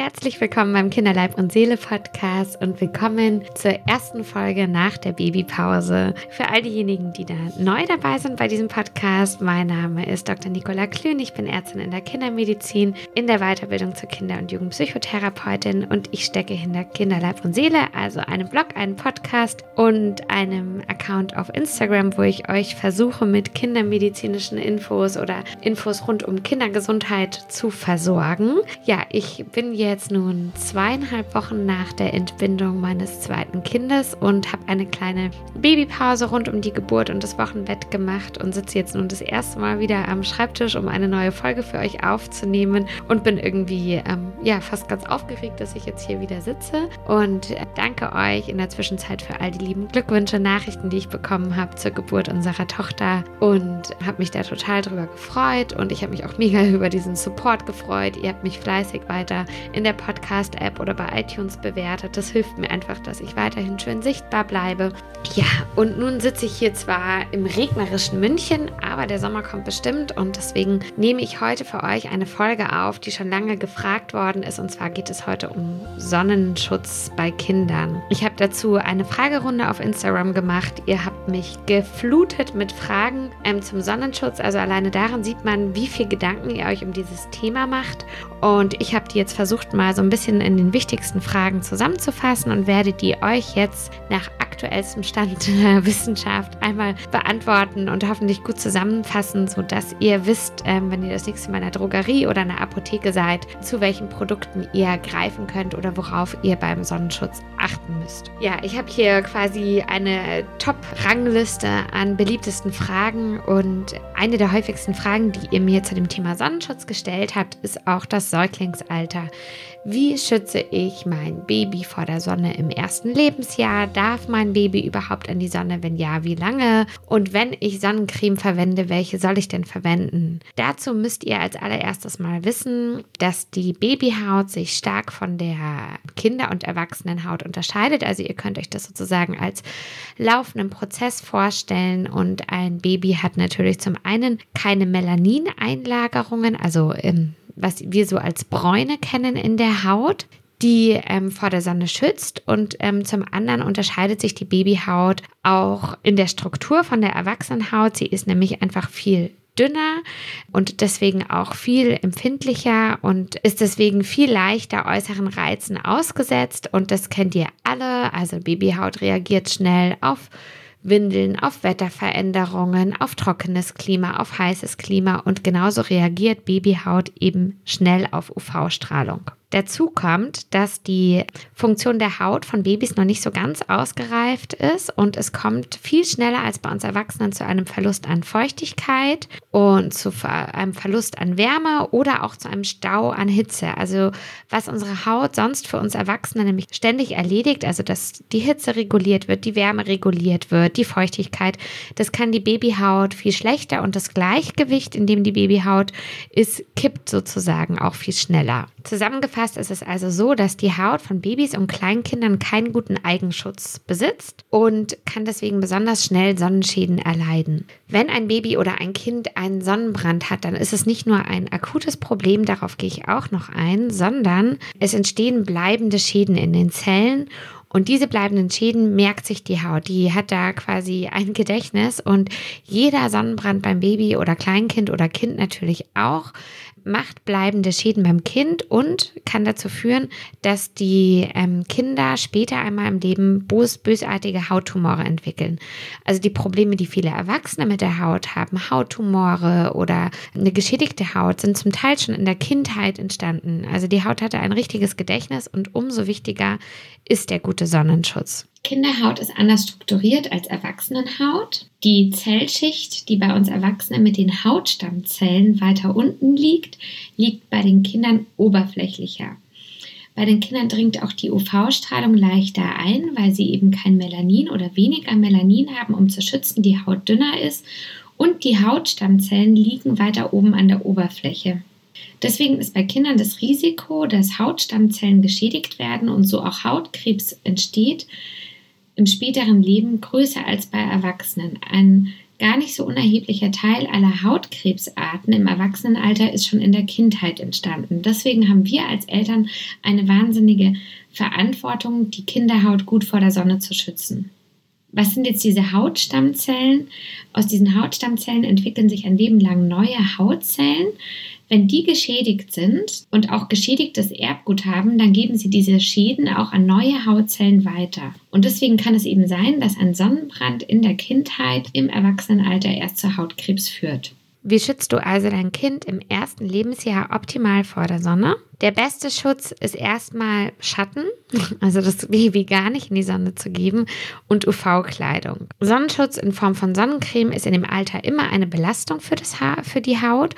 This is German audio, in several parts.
Herzlich willkommen beim Kinderleib und Seele Podcast und willkommen zur ersten Folge nach der Babypause. Für all diejenigen, die da neu dabei sind bei diesem Podcast, mein Name ist Dr. Nicola Klün. Ich bin Ärztin in der Kindermedizin, in der Weiterbildung zur Kinder- und Jugendpsychotherapeutin und ich stecke hinter Kinderleib und Seele, also einem Blog, einem Podcast und einem Account auf Instagram, wo ich euch versuche, mit kindermedizinischen Infos oder Infos rund um Kindergesundheit zu versorgen. Ja, ich bin jetzt nun zweieinhalb Wochen nach der Entbindung meines zweiten Kindes und habe eine kleine Babypause rund um die Geburt und das Wochenbett gemacht und sitze jetzt nun das erste Mal wieder am Schreibtisch, um eine neue Folge für euch aufzunehmen und bin irgendwie ähm, ja fast ganz aufgeregt, dass ich jetzt hier wieder sitze und danke euch in der Zwischenzeit für all die lieben Glückwünsche, Nachrichten, die ich bekommen habe zur Geburt unserer Tochter und habe mich da total drüber gefreut und ich habe mich auch mega über diesen Support gefreut. Ihr habt mich fleißig weiter in der Podcast-App oder bei iTunes bewertet. Das hilft mir einfach, dass ich weiterhin schön sichtbar bleibe. Ja, und nun sitze ich hier zwar im regnerischen München, aber der Sommer kommt bestimmt und deswegen nehme ich heute für euch eine Folge auf, die schon lange gefragt worden ist. Und zwar geht es heute um Sonnenschutz bei Kindern. Ich habe dazu eine Fragerunde auf Instagram gemacht. Ihr habt mich geflutet mit Fragen ähm, zum Sonnenschutz. Also alleine daran sieht man, wie viel Gedanken ihr euch um dieses Thema macht. Und ich habe die jetzt versucht, mal so ein bisschen in den wichtigsten Fragen zusammenzufassen und werde die euch jetzt nach aktuellstem Stand der Wissenschaft einmal beantworten und hoffentlich gut zusammenfassen, sodass ihr wisst, ähm, wenn ihr das nächste Mal in der Drogerie oder in der Apotheke seid, zu welchen Produkten ihr greifen könnt oder worauf ihr beim Sonnenschutz achten müsst. Ja, ich habe hier quasi eine Top-Rangliste an beliebtesten Fragen und eine der häufigsten Fragen, die ihr mir zu dem Thema Sonnenschutz gestellt habt, ist auch das Säuglingsalter. Wie schütze ich mein Baby vor der Sonne im ersten Lebensjahr? Darf mein Baby überhaupt an die Sonne? Wenn ja, wie lange? Und wenn ich Sonnencreme verwende, welche soll ich denn verwenden? Dazu müsst ihr als allererstes mal wissen, dass die Babyhaut sich stark von der Kinder- und Erwachsenenhaut unterscheidet. Also ihr könnt euch das sozusagen als laufenden Prozess vorstellen. Und ein Baby hat natürlich zum einen keine Melanineinlagerungen, also im was wir so als Bräune kennen in der Haut, die ähm, vor der Sonne schützt. Und ähm, zum anderen unterscheidet sich die Babyhaut auch in der Struktur von der Erwachsenenhaut. Sie ist nämlich einfach viel dünner und deswegen auch viel empfindlicher und ist deswegen viel leichter äußeren Reizen ausgesetzt. Und das kennt ihr alle. Also Babyhaut reagiert schnell auf Windeln, auf Wetterveränderungen, auf trockenes Klima, auf heißes Klima und genauso reagiert Babyhaut eben schnell auf UV-Strahlung. Dazu kommt, dass die Funktion der Haut von Babys noch nicht so ganz ausgereift ist und es kommt viel schneller als bei uns Erwachsenen zu einem Verlust an Feuchtigkeit und zu einem Verlust an Wärme oder auch zu einem Stau an Hitze. Also was unsere Haut sonst für uns Erwachsene nämlich ständig erledigt, also dass die Hitze reguliert wird, die Wärme reguliert wird, die Feuchtigkeit, das kann die Babyhaut viel schlechter und das Gleichgewicht, in dem die Babyhaut ist, kippt sozusagen auch viel schneller. Zusammengefasst ist es also so, dass die Haut von Babys und Kleinkindern keinen guten Eigenschutz besitzt und kann deswegen besonders schnell Sonnenschäden erleiden. Wenn ein Baby oder ein Kind einen Sonnenbrand hat, dann ist es nicht nur ein akutes Problem, darauf gehe ich auch noch ein, sondern es entstehen bleibende Schäden in den Zellen und diese bleibenden Schäden merkt sich die Haut. Die hat da quasi ein Gedächtnis und jeder Sonnenbrand beim Baby oder Kleinkind oder Kind natürlich auch macht bleibende Schäden beim Kind und kann dazu führen, dass die ähm, Kinder später einmal im Leben bös bösartige Hauttumore entwickeln. Also die Probleme, die viele Erwachsene mit der Haut haben, Hauttumore oder eine geschädigte Haut, sind zum Teil schon in der Kindheit entstanden. Also die Haut hatte ein richtiges Gedächtnis und umso wichtiger ist der gute Sonnenschutz. Kinderhaut ist anders strukturiert als Erwachsenenhaut. Die Zellschicht, die bei uns Erwachsenen mit den Hautstammzellen weiter unten liegt, liegt bei den Kindern oberflächlicher. Bei den Kindern dringt auch die UV-Strahlung leichter ein, weil sie eben kein Melanin oder weniger Melanin haben, um zu schützen, die Haut dünner ist und die Hautstammzellen liegen weiter oben an der Oberfläche. Deswegen ist bei Kindern das Risiko, dass Hautstammzellen geschädigt werden und so auch Hautkrebs entsteht, im späteren Leben größer als bei Erwachsenen. Ein gar nicht so unerheblicher Teil aller Hautkrebsarten im Erwachsenenalter ist schon in der Kindheit entstanden. Deswegen haben wir als Eltern eine wahnsinnige Verantwortung, die Kinderhaut gut vor der Sonne zu schützen. Was sind jetzt diese Hautstammzellen? Aus diesen Hautstammzellen entwickeln sich ein Leben lang neue Hautzellen. Wenn die geschädigt sind und auch geschädigtes Erbgut haben, dann geben sie diese Schäden auch an neue Hautzellen weiter. Und deswegen kann es eben sein, dass ein Sonnenbrand in der Kindheit im Erwachsenenalter erst zu Hautkrebs führt. Wie schützt du also dein Kind im ersten Lebensjahr optimal vor der Sonne? Der beste Schutz ist erstmal Schatten, also das Baby gar nicht in die Sonne zu geben, und UV-Kleidung. Sonnenschutz in Form von Sonnencreme ist in dem Alter immer eine Belastung für, das Haar, für die Haut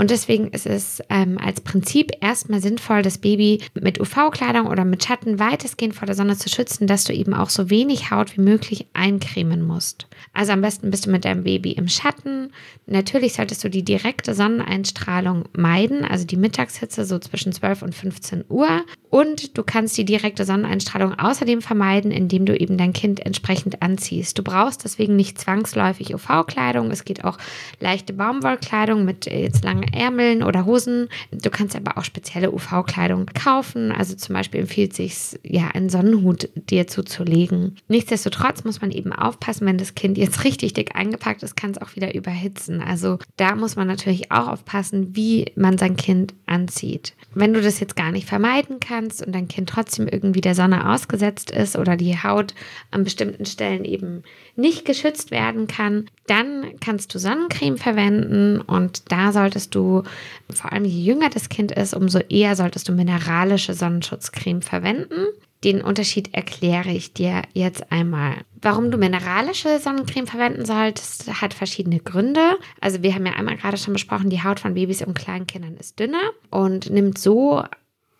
und deswegen ist es ähm, als Prinzip erstmal sinnvoll, das Baby mit UV-Kleidung oder mit Schatten weitestgehend vor der Sonne zu schützen, dass du eben auch so wenig Haut wie möglich eincremen musst. Also am besten bist du mit deinem Baby im Schatten. Natürlich solltest du die direkte Sonneneinstrahlung meiden, also die Mittagshitze so zwischen 12 und 15 Uhr. Und du kannst die direkte Sonneneinstrahlung außerdem vermeiden, indem du eben dein Kind entsprechend anziehst. Du brauchst deswegen nicht zwangsläufig UV-Kleidung. Es geht auch leichte Baumwollkleidung mit äh, jetzt langen Ärmeln oder Hosen. Du kannst aber auch spezielle UV-Kleidung kaufen. Also zum Beispiel empfiehlt sich ja, einen Sonnenhut dir zuzulegen. Nichtsdestotrotz muss man eben aufpassen, wenn das Kind jetzt richtig dick eingepackt ist, kann es auch wieder überhitzen. Also da muss man natürlich auch aufpassen, wie man sein Kind anzieht. Wenn du das jetzt gar nicht vermeiden kannst und dein Kind trotzdem irgendwie der Sonne ausgesetzt ist oder die Haut an bestimmten Stellen eben nicht geschützt werden kann, dann kannst du Sonnencreme verwenden und da solltest du, vor allem je jünger das Kind ist, umso eher solltest du mineralische Sonnenschutzcreme verwenden. Den Unterschied erkläre ich dir jetzt einmal. Warum du mineralische Sonnencreme verwenden solltest, hat verschiedene Gründe. Also wir haben ja einmal gerade schon besprochen, die Haut von Babys und Kleinkindern ist dünner und nimmt so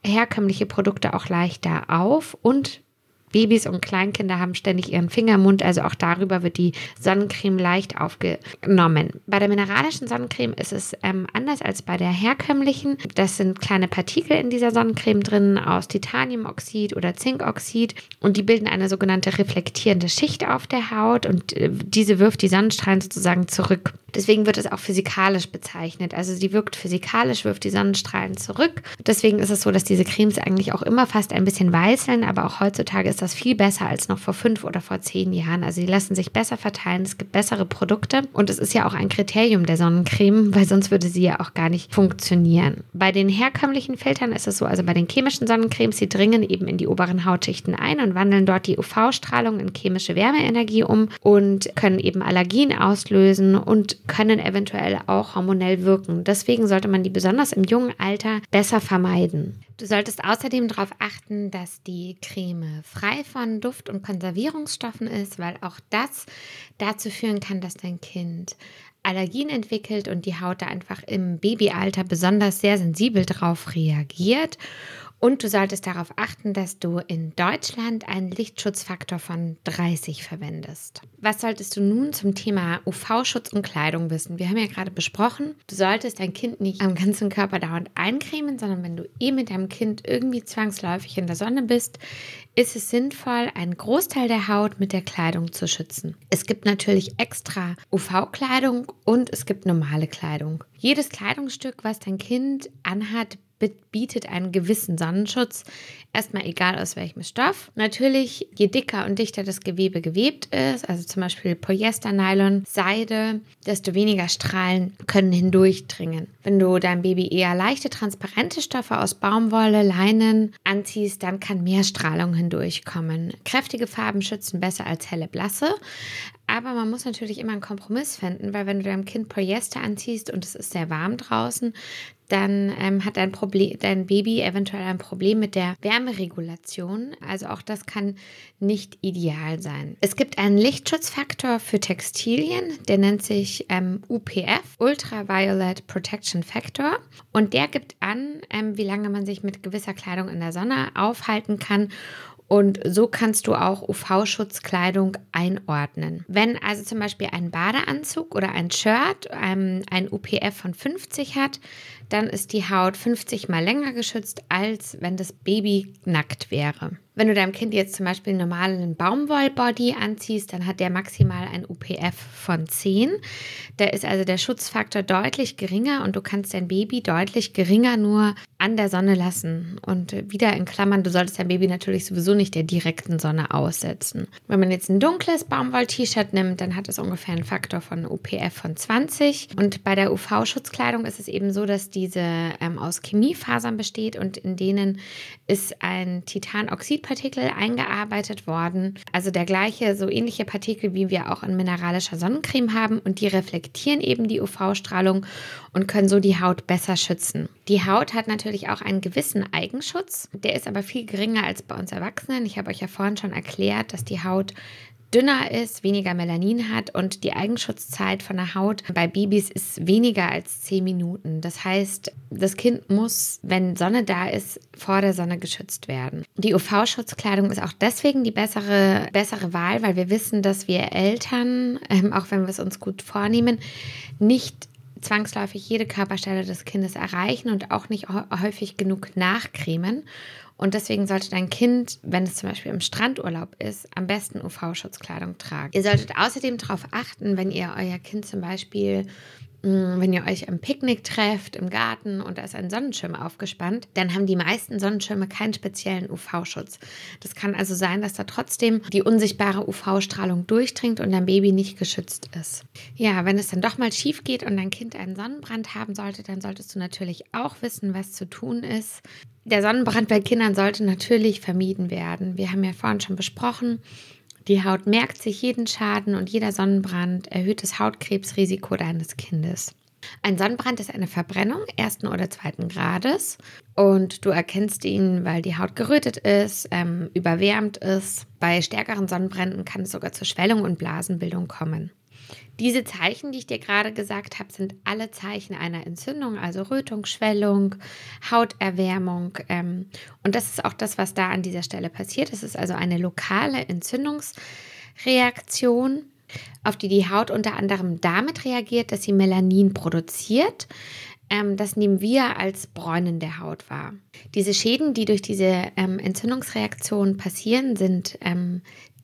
herkömmliche Produkte auch leichter auf und Babys und Kleinkinder haben ständig ihren Finger im Mund, also auch darüber wird die Sonnencreme leicht aufgenommen. Bei der mineralischen Sonnencreme ist es ähm, anders als bei der herkömmlichen. Das sind kleine Partikel in dieser Sonnencreme drin aus Titaniumoxid oder Zinkoxid und die bilden eine sogenannte reflektierende Schicht auf der Haut und äh, diese wirft die Sonnenstrahlen sozusagen zurück. Deswegen wird es auch physikalisch bezeichnet. Also sie wirkt physikalisch, wirft die Sonnenstrahlen zurück. Deswegen ist es so, dass diese Cremes eigentlich auch immer fast ein bisschen weißeln, aber auch heutzutage ist das viel besser als noch vor fünf oder vor zehn Jahren. Also die lassen sich besser verteilen, es gibt bessere Produkte und es ist ja auch ein Kriterium der Sonnencreme, weil sonst würde sie ja auch gar nicht funktionieren. Bei den herkömmlichen Filtern ist es so, also bei den chemischen Sonnencremes, sie dringen eben in die oberen Hautschichten ein und wandeln dort die UV-Strahlung in chemische Wärmeenergie um und können eben Allergien auslösen und können eventuell auch hormonell wirken. Deswegen sollte man die besonders im jungen Alter besser vermeiden. Du solltest außerdem darauf achten, dass die Creme frei von Duft- und Konservierungsstoffen ist, weil auch das dazu führen kann, dass dein Kind Allergien entwickelt und die Haut da einfach im Babyalter besonders sehr sensibel drauf reagiert. Und du solltest darauf achten, dass du in Deutschland einen Lichtschutzfaktor von 30 verwendest. Was solltest du nun zum Thema UV-Schutz und Kleidung wissen? Wir haben ja gerade besprochen, du solltest dein Kind nicht am ganzen Körper dauernd eincremen, sondern wenn du eh mit deinem Kind irgendwie zwangsläufig in der Sonne bist, ist es sinnvoll, einen Großteil der Haut mit der Kleidung zu schützen. Es gibt natürlich extra UV-Kleidung und es gibt normale Kleidung. Jedes Kleidungsstück, was dein Kind anhat, bietet einen gewissen Sonnenschutz. Erstmal egal aus welchem Stoff. Natürlich, je dicker und dichter das Gewebe gewebt ist, also zum Beispiel Polyester, Nylon, Seide, desto weniger Strahlen können hindurchdringen. Wenn du deinem Baby eher leichte, transparente Stoffe aus Baumwolle, Leinen anziehst, dann kann mehr Strahlung hindurchkommen. Kräftige Farben schützen besser als helle, blasse. Aber man muss natürlich immer einen Kompromiss finden, weil wenn du deinem Kind Polyester anziehst und es ist sehr warm draußen, dann ähm, hat dein, Problem, dein Baby eventuell ein Problem mit der Wärmeregulation. Also auch das kann nicht ideal sein. Es gibt einen Lichtschutzfaktor für Textilien, der nennt sich ähm, UPF, Ultraviolet Protection Factor. Und der gibt an, ähm, wie lange man sich mit gewisser Kleidung in der Sonne aufhalten kann und so kannst du auch UV-Schutzkleidung einordnen. Wenn also zum Beispiel ein Badeanzug oder ein Shirt ähm, ein UPF von 50 hat, dann ist die Haut 50 mal länger geschützt, als wenn das Baby nackt wäre. Wenn du deinem Kind jetzt zum Beispiel einen normalen Baumwollbody anziehst, dann hat der maximal ein UPF von 10. Da ist also der Schutzfaktor deutlich geringer und du kannst dein Baby deutlich geringer nur an der Sonne lassen. Und wieder in Klammern, du solltest dein Baby natürlich sowieso nicht der direkten Sonne aussetzen. Wenn man jetzt ein dunkles Baumwoll-T-Shirt nimmt, dann hat es ungefähr einen Faktor von UPF von 20. Und bei der UV-Schutzkleidung ist es eben so, dass diese ähm, aus Chemiefasern besteht und in denen ist ein Titanoxid Partikel eingearbeitet worden. Also der gleiche, so ähnliche Partikel, wie wir auch in mineralischer Sonnencreme haben. Und die reflektieren eben die UV-Strahlung und können so die Haut besser schützen. Die Haut hat natürlich auch einen gewissen Eigenschutz. Der ist aber viel geringer als bei uns Erwachsenen. Ich habe euch ja vorhin schon erklärt, dass die Haut dünner ist, weniger Melanin hat und die Eigenschutzzeit von der Haut bei Babys ist weniger als 10 Minuten. Das heißt, das Kind muss, wenn Sonne da ist, vor der Sonne geschützt werden. Die UV-Schutzkleidung ist auch deswegen die bessere, bessere Wahl, weil wir wissen, dass wir Eltern, ähm, auch wenn wir es uns gut vornehmen, nicht zwangsläufig jede Körperstelle des Kindes erreichen und auch nicht häufig genug nachcremen. Und deswegen sollte dein Kind, wenn es zum Beispiel im Strandurlaub ist, am besten UV-Schutzkleidung tragen. Ihr solltet außerdem darauf achten, wenn ihr euer Kind zum Beispiel wenn ihr euch im Picknick trefft, im Garten und da ist ein Sonnenschirm aufgespannt, dann haben die meisten Sonnenschirme keinen speziellen UV-Schutz. Das kann also sein, dass da trotzdem die unsichtbare UV-Strahlung durchdringt und dein Baby nicht geschützt ist. Ja, wenn es dann doch mal schief geht und dein Kind einen Sonnenbrand haben sollte, dann solltest du natürlich auch wissen, was zu tun ist. Der Sonnenbrand bei Kindern sollte natürlich vermieden werden. Wir haben ja vorhin schon besprochen, die Haut merkt sich jeden Schaden und jeder Sonnenbrand erhöht das Hautkrebsrisiko deines Kindes. Ein Sonnenbrand ist eine Verbrennung ersten oder zweiten Grades und du erkennst ihn, weil die Haut gerötet ist, ähm, überwärmt ist. Bei stärkeren Sonnenbränden kann es sogar zur Schwellung und Blasenbildung kommen. Diese Zeichen, die ich dir gerade gesagt habe, sind alle Zeichen einer Entzündung, also Rötung, Schwellung, Hauterwärmung. Ähm, und das ist auch das, was da an dieser Stelle passiert. Es ist also eine lokale Entzündungsreaktion, auf die die Haut unter anderem damit reagiert, dass sie Melanin produziert. Ähm, das nehmen wir als Bräunen der Haut wahr. Diese Schäden, die durch diese ähm, Entzündungsreaktion passieren, sind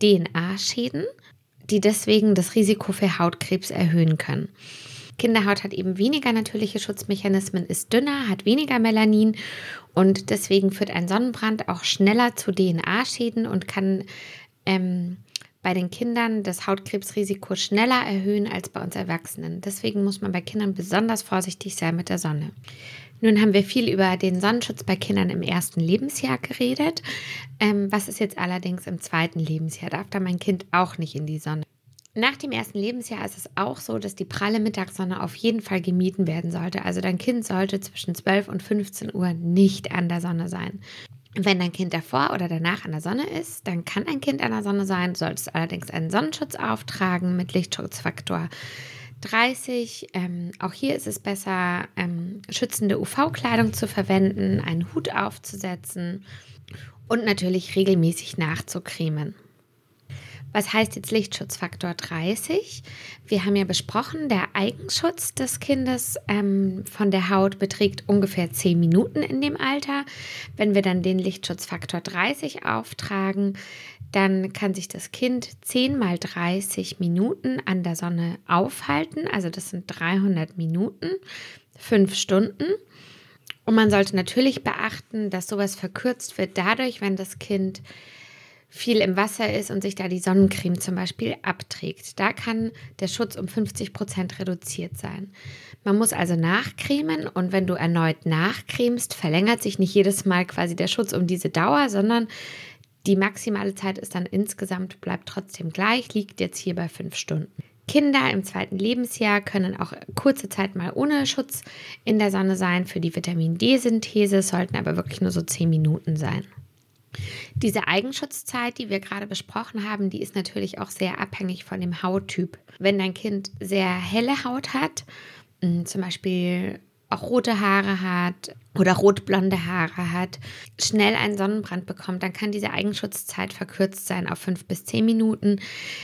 DNA-Schäden die deswegen das Risiko für Hautkrebs erhöhen können. Kinderhaut hat eben weniger natürliche Schutzmechanismen, ist dünner, hat weniger Melanin und deswegen führt ein Sonnenbrand auch schneller zu DNA-Schäden und kann ähm, bei den Kindern das Hautkrebsrisiko schneller erhöhen als bei uns Erwachsenen. Deswegen muss man bei Kindern besonders vorsichtig sein mit der Sonne. Nun haben wir viel über den Sonnenschutz bei Kindern im ersten Lebensjahr geredet. Ähm, was ist jetzt allerdings im zweiten Lebensjahr? Darf da mein Kind auch nicht in die Sonne? Nach dem ersten Lebensjahr ist es auch so, dass die pralle Mittagssonne auf jeden Fall gemieden werden sollte. Also dein Kind sollte zwischen 12 und 15 Uhr nicht an der Sonne sein. Wenn dein Kind davor oder danach an der Sonne ist, dann kann ein Kind an der Sonne sein. Solltest allerdings einen Sonnenschutz auftragen mit Lichtschutzfaktor 30. Ähm, auch hier ist es besser, ähm, schützende UV-Kleidung zu verwenden, einen Hut aufzusetzen und natürlich regelmäßig nachzucremen. Was heißt jetzt Lichtschutzfaktor 30? Wir haben ja besprochen, der Eigenschutz des Kindes ähm, von der Haut beträgt ungefähr 10 Minuten in dem Alter. Wenn wir dann den Lichtschutzfaktor 30 auftragen, dann kann sich das Kind 10 mal 30 Minuten an der Sonne aufhalten. Also das sind 300 Minuten, 5 Stunden. Und man sollte natürlich beachten, dass sowas verkürzt wird dadurch, wenn das Kind viel im Wasser ist und sich da die Sonnencreme zum Beispiel abträgt. Da kann der Schutz um 50 Prozent reduziert sein. Man muss also nachcremen und wenn du erneut nachcremst, verlängert sich nicht jedes Mal quasi der Schutz um diese Dauer, sondern die maximale Zeit ist dann insgesamt, bleibt trotzdem gleich, liegt jetzt hier bei fünf Stunden. Kinder im zweiten Lebensjahr können auch kurze Zeit mal ohne Schutz in der Sonne sein. Für die Vitamin D-Synthese sollten aber wirklich nur so zehn Minuten sein. Diese Eigenschutzzeit, die wir gerade besprochen haben, die ist natürlich auch sehr abhängig von dem Hauttyp. Wenn dein Kind sehr helle Haut hat, zum Beispiel auch rote Haare hat oder rotblonde Haare hat, schnell einen Sonnenbrand bekommt, dann kann diese Eigenschutzzeit verkürzt sein auf fünf bis zehn Minuten.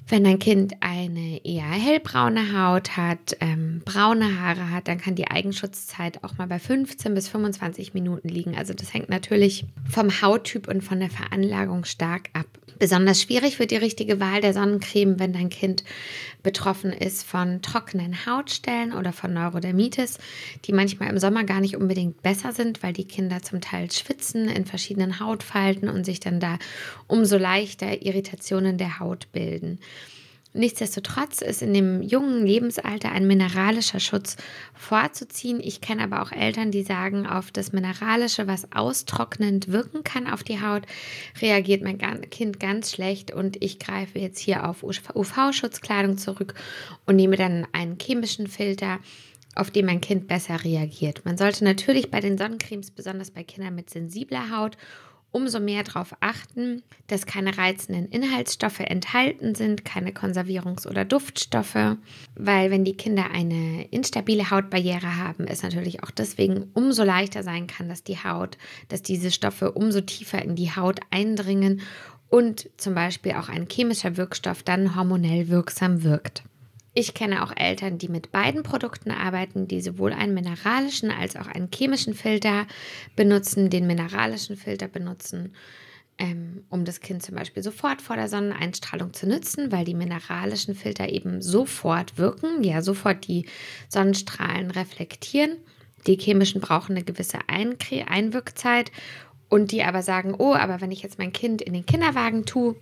Wenn ein Kind eine eher hellbraune Haut hat, ähm, braune Haare hat, dann kann die Eigenschutzzeit auch mal bei 15 bis 25 Minuten liegen. Also das hängt natürlich vom Hauttyp und von der Veranlagung stark ab. Besonders schwierig wird die richtige Wahl der Sonnencreme, wenn dein Kind betroffen ist von trockenen Hautstellen oder von Neurodermitis, die manchmal im Sommer gar nicht unbedingt besser sind, weil die Kinder zum Teil schwitzen in verschiedenen Hautfalten und sich dann da umso leichter Irritationen der Haut bilden. Nichtsdestotrotz ist in dem jungen Lebensalter ein mineralischer Schutz vorzuziehen. Ich kenne aber auch Eltern, die sagen, auf das Mineralische, was austrocknend wirken kann auf die Haut, reagiert mein Kind ganz schlecht und ich greife jetzt hier auf UV-Schutzkleidung zurück und nehme dann einen chemischen Filter auf den mein Kind besser reagiert. Man sollte natürlich bei den Sonnencremes, besonders bei Kindern mit sensibler Haut, umso mehr darauf achten, dass keine reizenden Inhaltsstoffe enthalten sind, keine Konservierungs- oder Duftstoffe, weil wenn die Kinder eine instabile Hautbarriere haben, es natürlich auch deswegen umso leichter sein kann, dass die Haut, dass diese Stoffe umso tiefer in die Haut eindringen und zum Beispiel auch ein chemischer Wirkstoff dann hormonell wirksam wirkt. Ich kenne auch Eltern, die mit beiden Produkten arbeiten, die sowohl einen mineralischen als auch einen chemischen Filter benutzen, den mineralischen Filter benutzen, ähm, um das Kind zum Beispiel sofort vor der Sonneneinstrahlung zu nützen, weil die mineralischen Filter eben sofort wirken, ja, sofort die Sonnenstrahlen reflektieren. Die chemischen brauchen eine gewisse Einwirkzeit und die aber sagen, oh, aber wenn ich jetzt mein Kind in den Kinderwagen tue,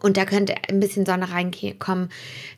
und da könnte ein bisschen Sonne reinkommen.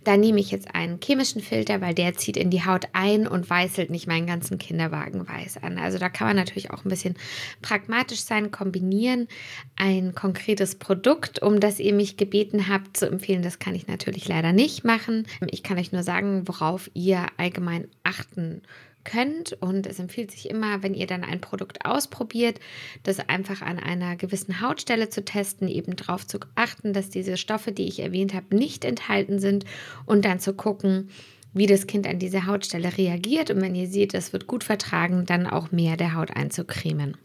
Da nehme ich jetzt einen chemischen Filter, weil der zieht in die Haut ein und weißelt nicht meinen ganzen Kinderwagen weiß an. Also da kann man natürlich auch ein bisschen pragmatisch sein, kombinieren. Ein konkretes Produkt, um das ihr mich gebeten habt zu empfehlen, das kann ich natürlich leider nicht machen. Ich kann euch nur sagen, worauf ihr allgemein achten könnt könnt. Und es empfiehlt sich immer, wenn ihr dann ein Produkt ausprobiert, das einfach an einer gewissen Hautstelle zu testen, eben darauf zu achten, dass diese Stoffe, die ich erwähnt habe, nicht enthalten sind und dann zu gucken, wie das Kind an diese Hautstelle reagiert. Und wenn ihr seht, es wird gut vertragen, dann auch mehr der Haut einzucremen.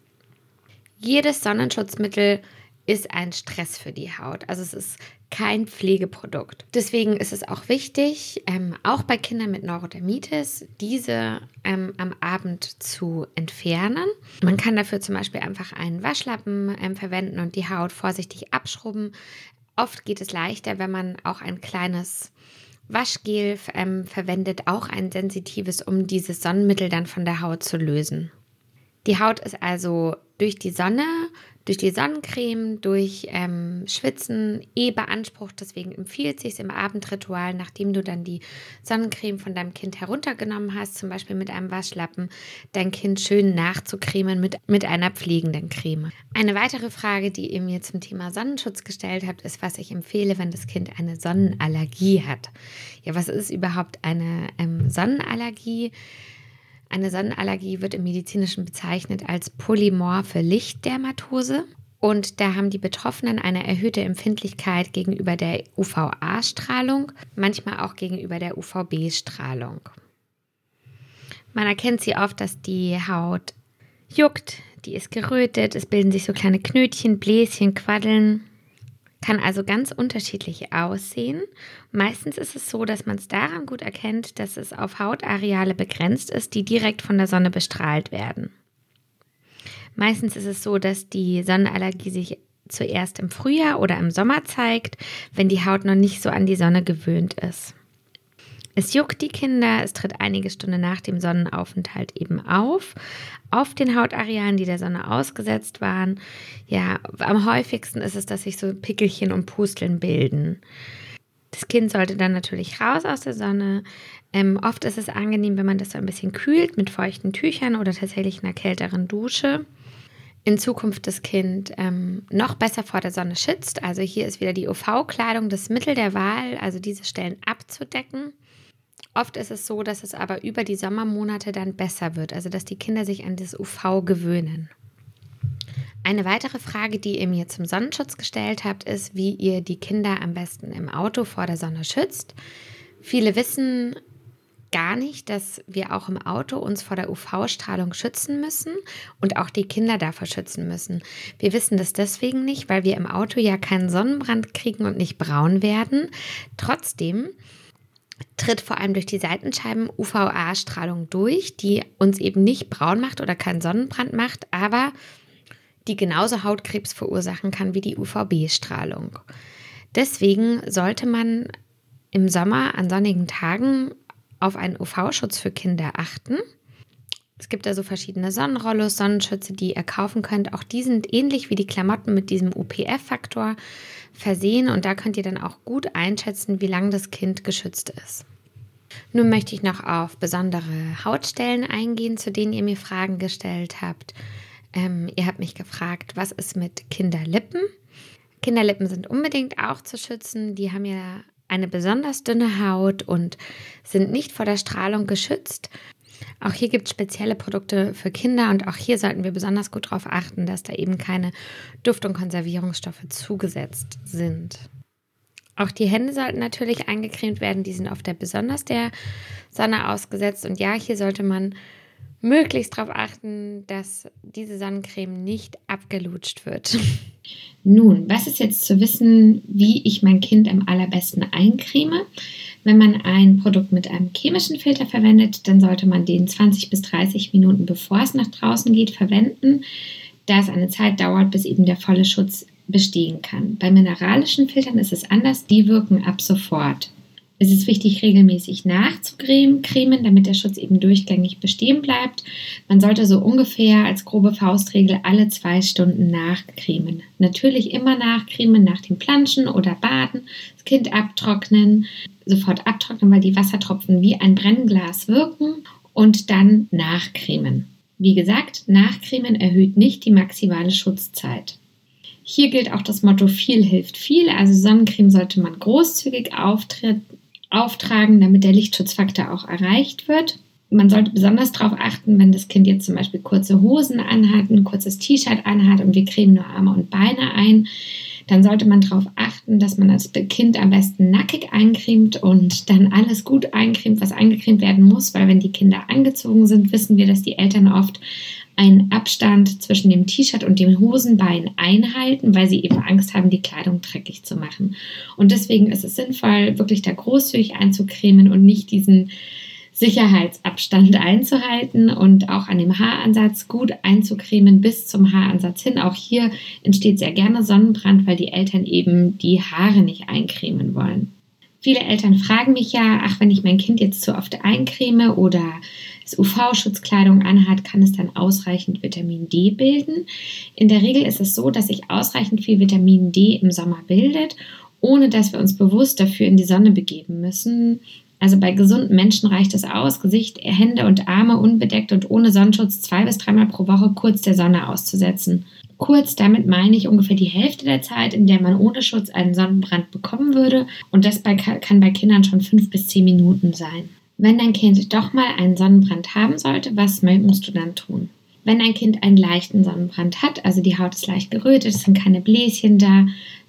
Jedes Sonnenschutzmittel ist ein Stress für die Haut. Also es ist kein Pflegeprodukt. Deswegen ist es auch wichtig, ähm, auch bei Kindern mit Neurodermitis, diese ähm, am Abend zu entfernen. Man kann dafür zum Beispiel einfach einen Waschlappen ähm, verwenden und die Haut vorsichtig abschrubben. Oft geht es leichter, wenn man auch ein kleines Waschgel ähm, verwendet, auch ein sensitives, um dieses Sonnenmittel dann von der Haut zu lösen. Die Haut ist also durch die Sonne durch die Sonnencreme, durch ähm, Schwitzen eh beansprucht. Deswegen empfiehlt sich im Abendritual, nachdem du dann die Sonnencreme von deinem Kind heruntergenommen hast, zum Beispiel mit einem Waschlappen, dein Kind schön nachzucremen mit, mit einer pflegenden Creme. Eine weitere Frage, die ihr mir zum Thema Sonnenschutz gestellt habt, ist, was ich empfehle, wenn das Kind eine Sonnenallergie hat. Ja, was ist überhaupt eine ähm, Sonnenallergie? Eine Sonnenallergie wird im medizinischen bezeichnet als polymorphe Lichtdermatose. Und da haben die Betroffenen eine erhöhte Empfindlichkeit gegenüber der UVA-Strahlung, manchmal auch gegenüber der UVB-Strahlung. Man erkennt sie oft, dass die Haut juckt, die ist gerötet, es bilden sich so kleine Knötchen, Bläschen, Quaddeln kann also ganz unterschiedlich aussehen. Meistens ist es so, dass man es daran gut erkennt, dass es auf Hautareale begrenzt ist, die direkt von der Sonne bestrahlt werden. Meistens ist es so, dass die Sonnenallergie sich zuerst im Frühjahr oder im Sommer zeigt, wenn die Haut noch nicht so an die Sonne gewöhnt ist. Es juckt die Kinder, es tritt einige Stunden nach dem Sonnenaufenthalt eben auf, auf den Hautarealen, die der Sonne ausgesetzt waren. Ja, am häufigsten ist es, dass sich so Pickelchen und Pusteln bilden. Das Kind sollte dann natürlich raus aus der Sonne. Ähm, oft ist es angenehm, wenn man das so ein bisschen kühlt mit feuchten Tüchern oder tatsächlich einer kälteren Dusche. In Zukunft das Kind ähm, noch besser vor der Sonne schützt. Also hier ist wieder die UV-Kleidung das Mittel der Wahl, also diese Stellen abzudecken. Oft ist es so, dass es aber über die Sommermonate dann besser wird, also dass die Kinder sich an das UV gewöhnen. Eine weitere Frage, die ihr mir zum Sonnenschutz gestellt habt, ist, wie ihr die Kinder am besten im Auto vor der Sonne schützt. Viele wissen gar nicht, dass wir auch im Auto uns vor der UV-Strahlung schützen müssen und auch die Kinder davor schützen müssen. Wir wissen das deswegen nicht, weil wir im Auto ja keinen Sonnenbrand kriegen und nicht braun werden. Trotzdem tritt vor allem durch die Seitenscheiben UVA-Strahlung durch, die uns eben nicht braun macht oder keinen Sonnenbrand macht, aber die genauso Hautkrebs verursachen kann wie die UVB-Strahlung. Deswegen sollte man im Sommer an sonnigen Tagen auf einen UV-Schutz für Kinder achten. Es gibt also verschiedene Sonnenrollos, Sonnenschütze, die ihr kaufen könnt. Auch die sind ähnlich wie die Klamotten mit diesem UPF-Faktor versehen und da könnt ihr dann auch gut einschätzen, wie lange das Kind geschützt ist. Nun möchte ich noch auf besondere Hautstellen eingehen, zu denen ihr mir Fragen gestellt habt. Ähm, ihr habt mich gefragt, was ist mit Kinderlippen? Kinderlippen sind unbedingt auch zu schützen. Die haben ja eine besonders dünne Haut und sind nicht vor der Strahlung geschützt. Auch hier gibt es spezielle Produkte für Kinder und auch hier sollten wir besonders gut darauf achten, dass da eben keine Duft- und Konservierungsstoffe zugesetzt sind. Auch die Hände sollten natürlich eingecremt werden, die sind oft der besonders der Sonne ausgesetzt. Und ja, hier sollte man möglichst darauf achten, dass diese Sonnencreme nicht abgelutscht wird. Nun, was ist jetzt zu wissen, wie ich mein Kind am allerbesten eincreme? Wenn man ein Produkt mit einem chemischen Filter verwendet, dann sollte man den 20 bis 30 Minuten bevor es nach draußen geht verwenden, da es eine Zeit dauert, bis eben der volle Schutz bestehen kann. Bei mineralischen Filtern ist es anders, die wirken ab sofort. Es ist wichtig, regelmäßig nachzucremen, damit der Schutz eben durchgängig bestehen bleibt. Man sollte so ungefähr als grobe Faustregel alle zwei Stunden nachcremen. Natürlich immer nachcremen nach dem Planschen oder Baden, das Kind abtrocknen, sofort abtrocknen, weil die Wassertropfen wie ein Brennglas wirken und dann nachcremen. Wie gesagt, nachcremen erhöht nicht die maximale Schutzzeit. Hier gilt auch das Motto viel hilft viel. Also Sonnencreme sollte man großzügig auftreten auftragen, damit der Lichtschutzfaktor auch erreicht wird. Man sollte besonders darauf achten, wenn das Kind jetzt zum Beispiel kurze Hosen anhat, ein kurzes T-Shirt anhat und wir cremen nur Arme und Beine ein, dann sollte man darauf achten, dass man das Kind am besten nackig eincremt und dann alles gut eincremt, was eingecremt werden muss, weil wenn die Kinder angezogen sind, wissen wir, dass die Eltern oft einen Abstand zwischen dem T-Shirt und dem Hosenbein einhalten, weil sie eben Angst haben, die Kleidung dreckig zu machen. Und deswegen ist es sinnvoll, wirklich da großzügig einzucremen und nicht diesen Sicherheitsabstand einzuhalten und auch an dem Haaransatz gut einzucremen bis zum Haaransatz hin. Auch hier entsteht sehr gerne Sonnenbrand, weil die Eltern eben die Haare nicht eincremen wollen. Viele Eltern fragen mich ja, ach, wenn ich mein Kind jetzt zu oft eincreme oder es UV-Schutzkleidung anhat, kann es dann ausreichend Vitamin D bilden. In der Regel ist es so, dass sich ausreichend viel Vitamin D im Sommer bildet, ohne dass wir uns bewusst dafür in die Sonne begeben müssen. Also bei gesunden Menschen reicht es aus, Gesicht, Hände und Arme unbedeckt und ohne Sonnenschutz zwei bis dreimal pro Woche kurz der Sonne auszusetzen. Kurz, damit meine ich ungefähr die Hälfte der Zeit, in der man ohne Schutz einen Sonnenbrand bekommen würde. Und das bei, kann bei Kindern schon fünf bis zehn Minuten sein. Wenn dein Kind doch mal einen Sonnenbrand haben sollte, was musst du dann tun? Wenn dein Kind einen leichten Sonnenbrand hat, also die Haut ist leicht gerötet, es sind keine Bläschen da,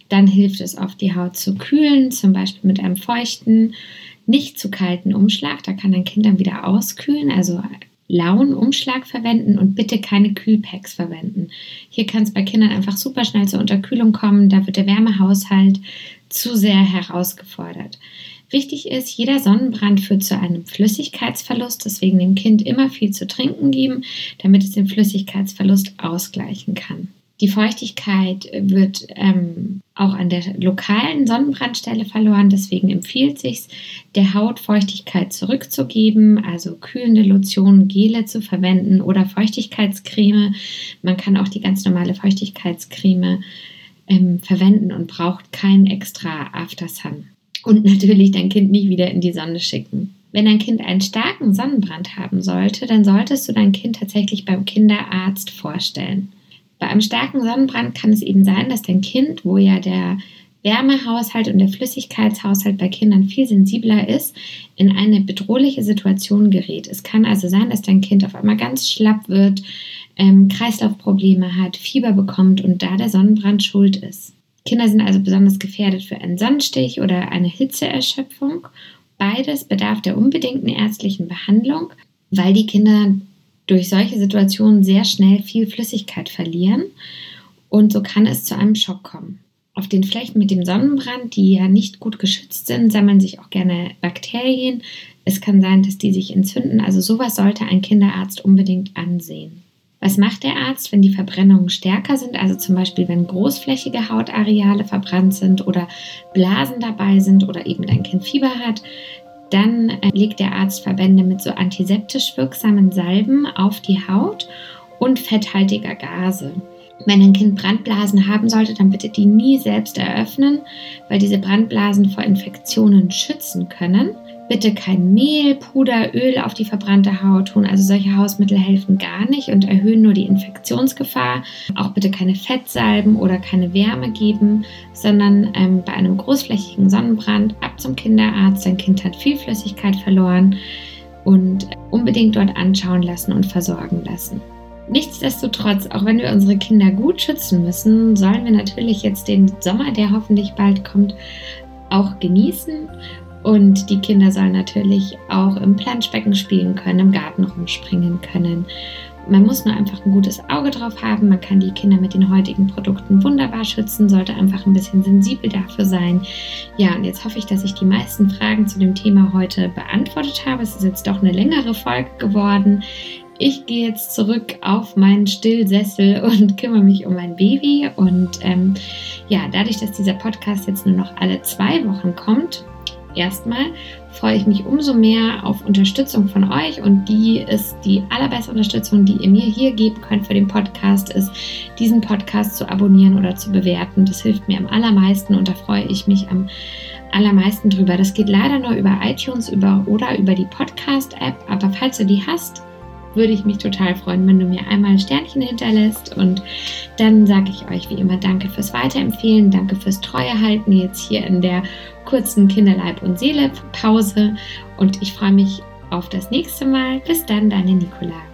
dann hilft es oft, die Haut zu kühlen, zum Beispiel mit einem feuchten, nicht zu kalten Umschlag. Da kann dein Kind dann wieder auskühlen, also lauen Umschlag verwenden und bitte keine Kühlpacks verwenden. Hier kann es bei Kindern einfach super schnell zur Unterkühlung kommen. Da wird der Wärmehaushalt zu sehr herausgefordert. Wichtig ist, jeder Sonnenbrand führt zu einem Flüssigkeitsverlust, deswegen dem Kind immer viel zu trinken geben, damit es den Flüssigkeitsverlust ausgleichen kann. Die Feuchtigkeit wird ähm, auch an der lokalen Sonnenbrandstelle verloren. Deswegen empfiehlt sich, der Haut Feuchtigkeit zurückzugeben, also kühlende Lotionen, Gele zu verwenden oder Feuchtigkeitscreme. Man kann auch die ganz normale Feuchtigkeitscreme ähm, verwenden und braucht kein extra Aftersun. Und natürlich dein Kind nicht wieder in die Sonne schicken. Wenn dein Kind einen starken Sonnenbrand haben sollte, dann solltest du dein Kind tatsächlich beim Kinderarzt vorstellen. Bei einem starken Sonnenbrand kann es eben sein, dass dein Kind, wo ja der Wärmehaushalt und der Flüssigkeitshaushalt bei Kindern viel sensibler ist, in eine bedrohliche Situation gerät. Es kann also sein, dass dein Kind auf einmal ganz schlapp wird, ähm, Kreislaufprobleme hat, Fieber bekommt und da der Sonnenbrand schuld ist. Kinder sind also besonders gefährdet für einen Sonnenstich oder eine Hitzeerschöpfung Beides bedarf der unbedingten ärztlichen Behandlung, weil die Kinder durch solche Situationen sehr schnell viel Flüssigkeit verlieren und so kann es zu einem Schock kommen. Auf den Flächen mit dem Sonnenbrand, die ja nicht gut geschützt sind, sammeln sich auch gerne Bakterien. Es kann sein, dass die sich entzünden. Also sowas sollte ein Kinderarzt unbedingt ansehen. Was macht der Arzt, wenn die Verbrennungen stärker sind? Also zum Beispiel, wenn großflächige Hautareale verbrannt sind oder Blasen dabei sind oder eben ein Kind Fieber hat. Dann äh, legt der Arzt Verbände mit so antiseptisch wirksamen Salben auf die Haut und fetthaltiger Gase. Wenn ein Kind Brandblasen haben sollte, dann bitte die nie selbst eröffnen, weil diese Brandblasen vor Infektionen schützen können. Bitte kein Mehl, Puder, Öl auf die verbrannte Haut tun. Also solche Hausmittel helfen gar nicht und erhöhen nur die Infektionsgefahr. Auch bitte keine Fettsalben oder keine Wärme geben, sondern ähm, bei einem großflächigen Sonnenbrand ab zum Kinderarzt. Dein Kind hat viel Flüssigkeit verloren und unbedingt dort anschauen lassen und versorgen lassen. Nichtsdestotrotz, auch wenn wir unsere Kinder gut schützen müssen, sollen wir natürlich jetzt den Sommer, der hoffentlich bald kommt, auch genießen. Und die Kinder sollen natürlich auch im Planschbecken spielen können, im Garten rumspringen können. Man muss nur einfach ein gutes Auge drauf haben. Man kann die Kinder mit den heutigen Produkten wunderbar schützen, sollte einfach ein bisschen sensibel dafür sein. Ja, und jetzt hoffe ich, dass ich die meisten Fragen zu dem Thema heute beantwortet habe. Es ist jetzt doch eine längere Folge geworden ich gehe jetzt zurück auf meinen Stillsessel und kümmere mich um mein Baby. Und ähm, ja, dadurch, dass dieser Podcast jetzt nur noch alle zwei Wochen kommt, erstmal freue ich mich umso mehr auf Unterstützung von euch und die ist die allerbeste Unterstützung, die ihr mir hier geben könnt für den Podcast, ist diesen Podcast zu abonnieren oder zu bewerten. Das hilft mir am allermeisten und da freue ich mich am allermeisten drüber. Das geht leider nur über iTunes über, oder über die Podcast-App, aber falls du die hast, würde ich mich total freuen, wenn du mir einmal ein Sternchen hinterlässt. Und dann sage ich euch wie immer Danke fürs Weiterempfehlen, danke fürs Treue halten jetzt hier in der kurzen Kinderleib und Seele Pause. Und ich freue mich auf das nächste Mal. Bis dann, deine Nicola.